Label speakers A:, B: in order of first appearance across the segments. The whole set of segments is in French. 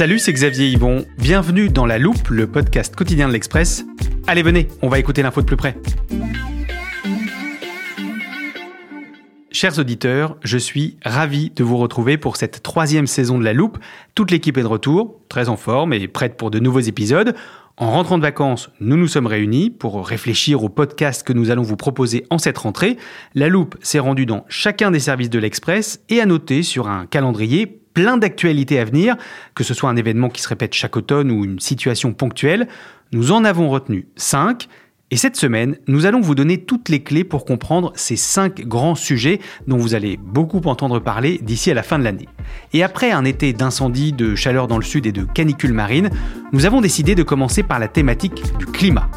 A: Salut, c'est Xavier Yvon. Bienvenue dans La Loupe, le podcast quotidien de l'Express. Allez, venez, on va écouter l'info de plus près. Chers auditeurs, je suis ravi de vous retrouver pour cette troisième saison de La Loupe. Toute l'équipe est de retour, très en forme et prête pour de nouveaux épisodes. En rentrant de vacances, nous nous sommes réunis pour réfléchir au podcast que nous allons vous proposer en cette rentrée. La Loupe s'est rendue dans chacun des services de l'Express et a noté sur un calendrier plein d'actualités à venir, que ce soit un événement qui se répète chaque automne ou une situation ponctuelle. Nous en avons retenu 5 et cette semaine, nous allons vous donner toutes les clés pour comprendre ces cinq grands sujets dont vous allez beaucoup entendre parler d'ici à la fin de l'année. Et après un été d'incendie, de chaleur dans le sud et de canicule marine, nous avons décidé de commencer par la thématique du climat.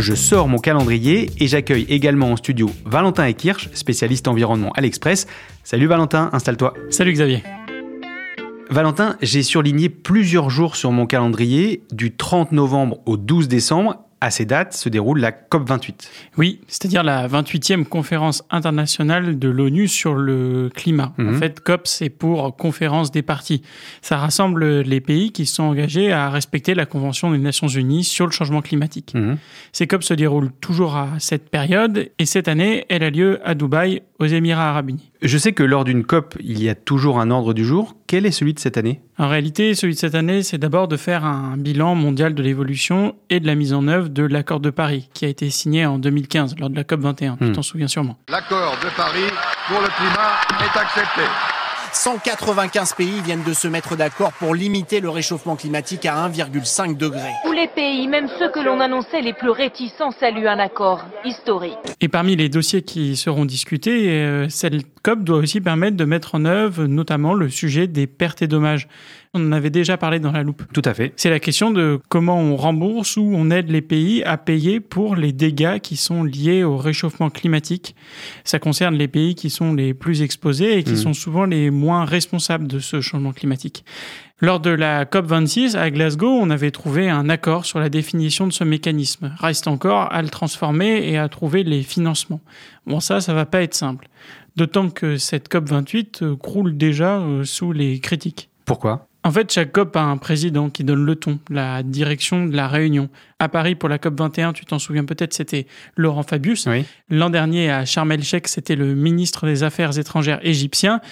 A: Je sors mon calendrier et j'accueille également en studio Valentin Ekirch, spécialiste environnement à l'Express. Salut Valentin, installe-toi.
B: Salut Xavier.
A: Valentin, j'ai surligné plusieurs jours sur mon calendrier, du 30 novembre au 12 décembre. À ces dates se déroule la COP28.
B: Oui, c'est-à-dire la 28e conférence internationale de l'ONU sur le climat. En
A: Mhm.
B: fait, COP, c'est pour conférence des parties. Ça rassemble les pays qui sont engagés à respecter la Convention des Nations Unies sur le changement climatique.
A: Mhm.
B: Ces COP se déroulent toujours à cette période et cette année, elle a lieu à Dubaï, aux Émirats arabes unis.
A: Je sais que lors d'une COP, il y a toujours un ordre du jour. Quel est celui de cette année?
B: En réalité, celui de cette année, c'est d'abord de faire un bilan mondial de l'évolution et de la mise en œuvre de l'accord de Paris, qui a été signé en 2015 lors de la COP 21.
A: Hmm.
B: Tu t'en souviens sûrement.
C: L'accord de Paris pour le climat est accepté.
D: 195 pays viennent de se mettre d'accord pour limiter le réchauffement climatique à 1,5 degré.
E: Tous les pays, même ceux que l'on annonçait les plus réticents, saluent un accord historique.
B: Et parmi les dossiers qui seront discutés, euh, cette COP doit aussi permettre de mettre en œuvre notamment le sujet des pertes et dommages. On en avait déjà parlé dans la loupe.
A: Tout à fait.
B: C'est la question de comment on rembourse ou on aide les pays à payer pour les dégâts qui sont liés au réchauffement climatique. Ça concerne les pays qui sont les plus exposés et qui
A: Mhm.
B: sont souvent les moins responsables de ce changement climatique. Lors de la COP26 à Glasgow, on avait trouvé un accord sur la définition de ce mécanisme. Reste encore à le transformer et à trouver les financements. Bon, ça, ça va pas être simple. D'autant que cette COP28 euh, croule déjà euh, sous les critiques.
A: Pourquoi?
B: En fait, chaque COP a un président qui donne le ton, la direction de la réunion. À Paris, pour la COP 21, tu t'en souviens peut-être, c'était Laurent Fabius.
A: Oui.
B: L'an dernier, à Sharm el-Sheikh, c'était le ministre des Affaires étrangères égyptien.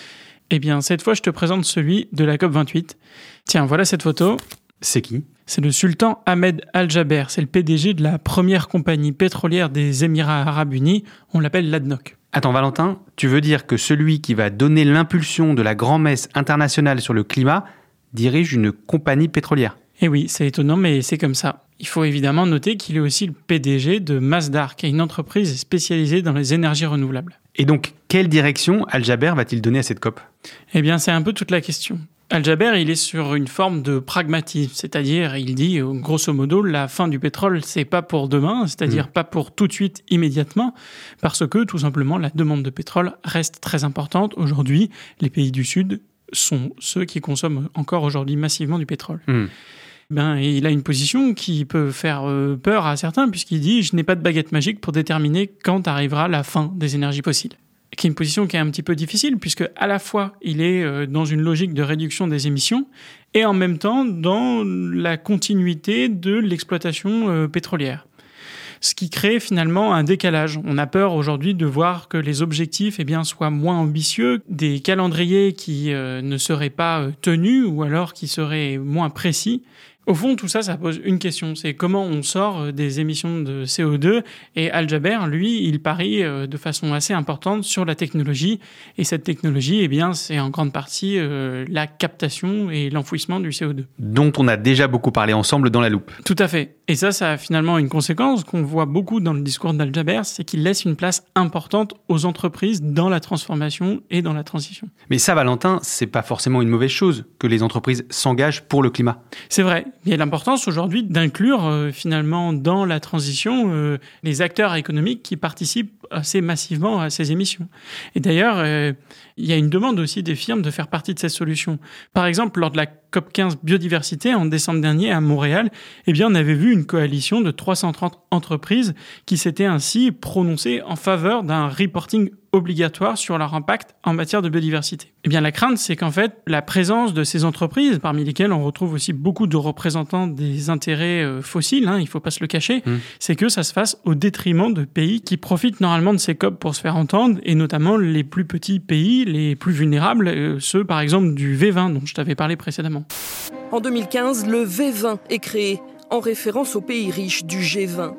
B: Eh bien, cette fois, je te présente celui de la COP 28. Tiens, voilà cette photo.
A: C'est qui?
B: C'est le sultan Ahmed Al-Jaber. C'est le PDG de la première compagnie pétrolière des Émirats arabes unis. On l'appelle l'ADNOC.
A: Attends Valentin, tu veux dire que celui qui va donner l'impulsion de la grand-messe internationale sur le climat dirige une compagnie pétrolière?
B: Eh oui, c'est étonnant, mais c'est comme ça. Il faut évidemment noter qu'il est aussi le PDG de Masdar, qui est une entreprise spécialisée dans les énergies renouvelables.
A: Et donc, quelle direction Al-Jaber va-t-il donner à cette COP?
B: Eh bien, c'est un peu toute la question. Al-Jaber, il est sur une forme de pragmatisme, c'est-à-dire, il dit, grosso modo, la fin du pétrole, c'est pas pour demain, c'est-à-dire pas pour tout de suite, immédiatement, parce que, tout simplement, la demande de pétrole reste très importante. Aujourd'hui, les pays du Sud sont ceux qui consomment encore aujourd'hui massivement du pétrole.
A: Hmm.
B: Ben, il a une position qui peut faire euh, peur à certains, puisqu'il dit Je n'ai pas de baguette magique pour déterminer quand arrivera la fin des énergies fossiles. Qui est une position qui est un petit peu difficile, puisque à la fois il est euh, dans une logique de réduction des émissions, et en même temps dans la continuité de l'exploitation euh, pétrolière. Ce qui crée finalement un décalage. On a peur aujourd'hui de voir que les objectifs eh bien, soient moins ambitieux, des calendriers qui ne seraient pas tenus ou alors qui seraient moins précis. Au fond, tout ça, ça pose une question, c'est comment on sort euh, des émissions de CO2. Et Al Jaber, lui, il parie euh, de façon assez importante sur la technologie. Et cette technologie, eh bien, c'est en grande partie euh, la captation et l'enfouissement du CO2.
A: Dont on a déjà beaucoup parlé ensemble dans la loupe.
B: Tout à fait. Et ça, ça a finalement une conséquence qu'on voit beaucoup dans le discours d'Al Jaber, c'est qu'il laisse une place importante aux entreprises dans la transformation et dans la transition.
A: Mais ça, Valentin, c'est pas forcément une mauvaise chose que les entreprises s'engagent pour le climat.
B: C'est vrai. Il y a l'importance aujourd'hui d'inclure euh, finalement dans la transition euh, les acteurs économiques qui participent assez massivement à ces émissions. Et d'ailleurs, euh, il y a une demande aussi des firmes de faire partie de cette solution. Par exemple, lors de la COP 15 biodiversité en décembre dernier à Montréal, eh bien, on avait vu une coalition de 330 entreprises qui s'étaient ainsi prononcées en faveur d'un reporting obligatoire sur leur impact en matière de biodiversité. Eh bien, la crainte, c'est qu'en fait, la présence de ces entreprises, parmi lesquelles on retrouve aussi beaucoup de représentants des intérêts euh, fossiles, hein, il ne faut pas se le cacher,
A: Mmh.
B: c'est que ça se fasse au détriment de pays qui profitent normalement de ces COP pour se faire entendre, et notamment les plus petits pays, les plus vulnérables, euh, ceux par exemple du V20 dont je t'avais parlé précédemment.
F: En 2015, le V20 est créé en référence aux pays riches du G20.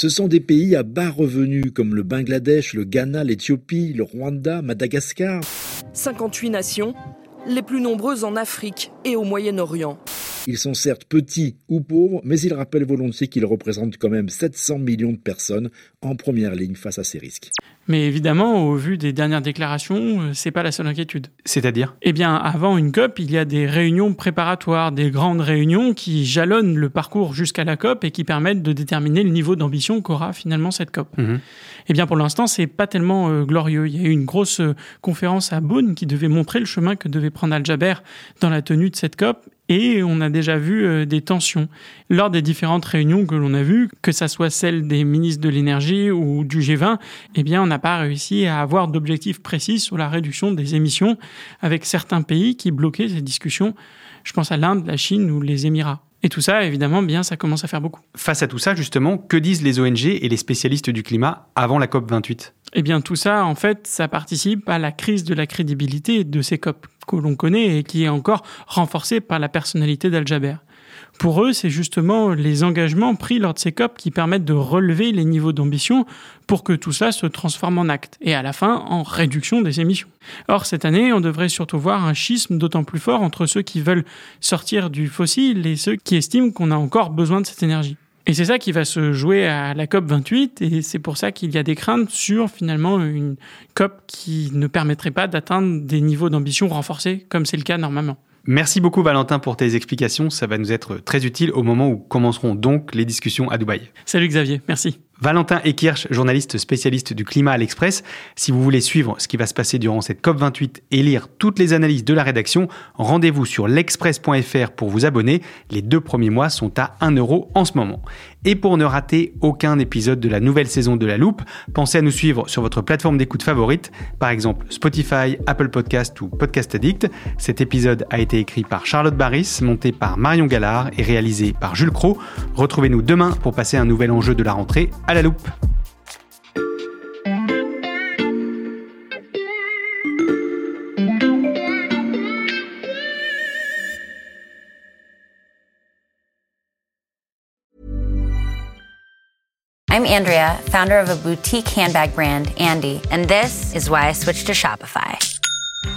G: Ce sont des pays à bas revenus comme le Bangladesh, le Ghana, l'Éthiopie, le Rwanda, Madagascar.
F: 58 nations, les plus nombreuses en Afrique et au Moyen-Orient.
G: Ils sont certes petits ou pauvres, mais ils rappellent volontiers qu'ils représentent quand même 700 millions de personnes en première ligne face à ces risques.
B: Mais évidemment, au vu des dernières déclarations, euh, c'est pas la seule inquiétude.
A: C'est-à-dire?
B: Eh bien, avant une COP, il y a des réunions préparatoires, des grandes réunions qui jalonnent le parcours jusqu'à la COP et qui permettent de déterminer le niveau d'ambition qu'aura finalement cette COP.
A: Mhm.
B: Eh bien, pour l'instant, c'est pas tellement euh, glorieux. Il y a eu une grosse euh, conférence à Bonn qui devait montrer le chemin que devait prendre Al Jaber dans la tenue de cette COP. Et on a déjà vu euh, des tensions lors des différentes réunions que l'on a vues, que ça soit celle des ministres de l'énergie ou du G20. Eh bien, on n'a pas réussi à avoir d'objectifs précis sur la réduction des émissions avec certains pays qui bloquaient ces discussions. Je pense à l'Inde, la Chine ou les Émirats. Et tout ça, évidemment, bien, ça commence à faire beaucoup.
A: Face à tout ça, justement, que disent les ONG et les spécialistes du climat avant la COP 28
B: Eh bien, tout ça, en fait, ça participe à la crise de la crédibilité de ces COP que l'on connaît et qui est encore renforcée par la personnalité d'Al Jaber. Pour eux, c'est justement les engagements pris lors de ces COP qui permettent de relever les niveaux d'ambition pour que tout cela se transforme en acte et à la fin en réduction des émissions. Or, cette année, on devrait surtout voir un schisme d'autant plus fort entre ceux qui veulent sortir du fossile et ceux qui estiment qu'on a encore besoin de cette énergie. Et c'est ça qui va se jouer à la COP 28 et c'est pour ça qu'il y a des craintes sur finalement une COP qui ne permettrait pas d'atteindre des niveaux d'ambition renforcés comme c'est le cas normalement.
A: Merci beaucoup Valentin pour tes explications, ça va nous être très utile au moment où commenceront donc les discussions à Dubaï.
B: Salut Xavier, merci.
A: Valentin Ekirch, journaliste spécialiste du climat à l'Express. Si vous voulez suivre ce qui va se passer durant cette COP28 et lire toutes les analyses de la rédaction, rendez-vous sur l'express.fr pour vous abonner. Les deux premiers mois sont à 1 euro en ce moment. Et pour ne rater aucun épisode de la nouvelle saison de La Loupe, pensez à nous suivre sur votre plateforme d'écoute favorite, par exemple Spotify, Apple Podcast ou Podcast Addict. Cet épisode a été écrit par Charlotte Barris, monté par Marion Gallard et réalisé par Jules Cro. Retrouvez-nous demain pour passer un nouvel enjeu de la rentrée à la loupe.
H: I'm Andrea, founder of a boutique handbag brand, Andy, and this is why I switched to Shopify.